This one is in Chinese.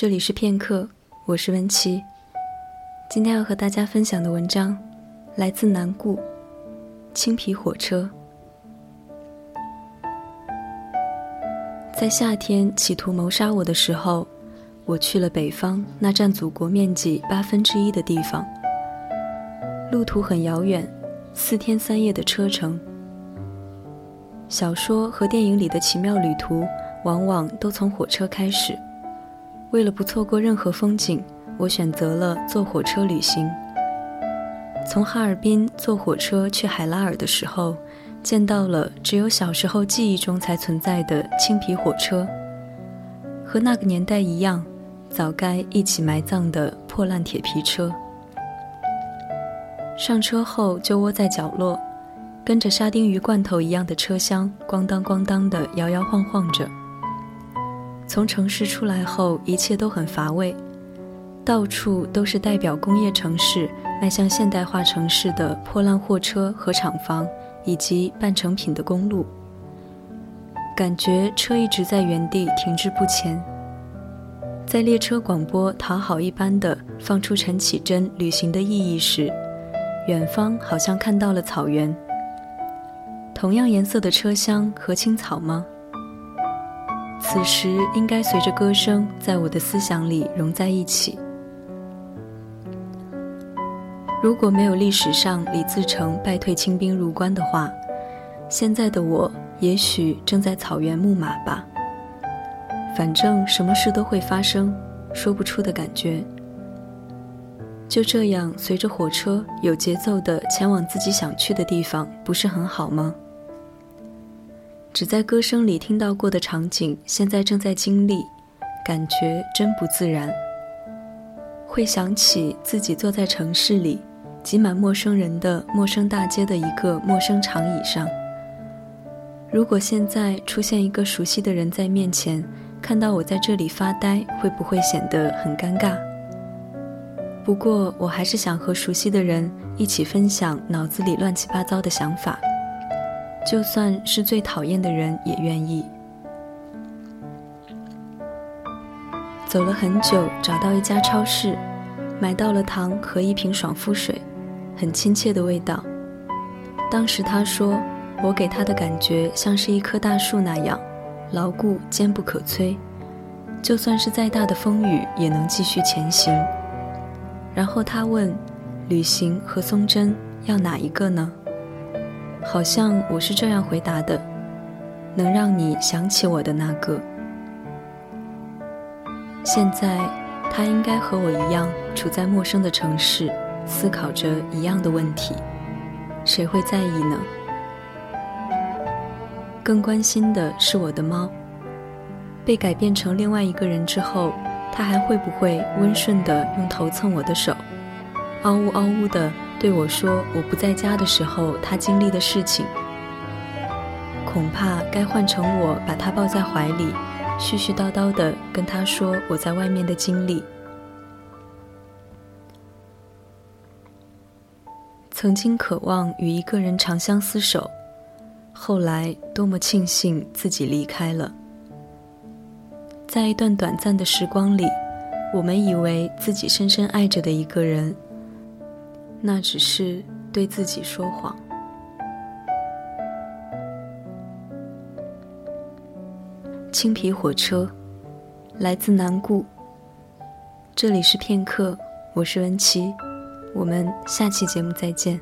这里是片刻，我是文琪。今天要和大家分享的文章来自南顾，青皮火车。在夏天企图谋杀我的时候，我去了北方那占祖国面积八分之一的地方，路途很遥远，四天三夜的车程。小说和电影里的奇妙旅途，往往都从火车开始。为了不错过任何风景，我选择了坐火车旅行。从哈尔滨坐火车去海拉尔的时候，见到了只有小时候记忆中才存在的青皮火车，和那个年代一样，早该一起埋葬的破烂铁皮车。上车后就窝在角落。跟着沙丁鱼罐头一样的车厢，咣当咣当的摇摇晃晃着。从城市出来后，一切都很乏味，到处都是代表工业城市迈向现代化城市的破烂货车和厂房，以及半成品的公路。感觉车一直在原地停滞不前。在列车广播讨好一般的放出陈绮贞旅行的意义时，远方好像看到了草原。同样颜色的车厢和青草吗？此时应该随着歌声，在我的思想里融在一起。如果没有历史上李自成败退清兵入关的话，现在的我也许正在草原牧马吧。反正什么事都会发生，说不出的感觉。就这样随着火车有节奏地前往自己想去的地方，不是很好吗？只在歌声里听到过的场景，现在正在经历，感觉真不自然。会想起自己坐在城市里挤满陌生人的陌生大街的一个陌生长椅上。如果现在出现一个熟悉的人在面前，看到我在这里发呆，会不会显得很尴尬？不过，我还是想和熟悉的人一起分享脑子里乱七八糟的想法。就算是最讨厌的人也愿意。走了很久，找到一家超市，买到了糖和一瓶爽肤水，很亲切的味道。当时他说，我给他的感觉像是一棵大树那样，牢固坚不可摧，就算是再大的风雨也能继续前行。然后他问，旅行和松针要哪一个呢？好像我是这样回答的：“能让你想起我的那个。”现在，他应该和我一样处在陌生的城市，思考着一样的问题。谁会在意呢？更关心的是我的猫，被改变成另外一个人之后，它还会不会温顺地用头蹭我的手，嗷呜嗷呜的？对我说：“我不在家的时候，他经历的事情，恐怕该换成我把他抱在怀里，絮絮叨叨的跟他说我在外面的经历。曾经渴望与一个人长相厮守，后来多么庆幸自己离开了。在一段短暂的时光里，我们以为自己深深爱着的一个人。”那只是对自己说谎。青皮火车，来自南固。这里是片刻，我是文琪，我们下期节目再见。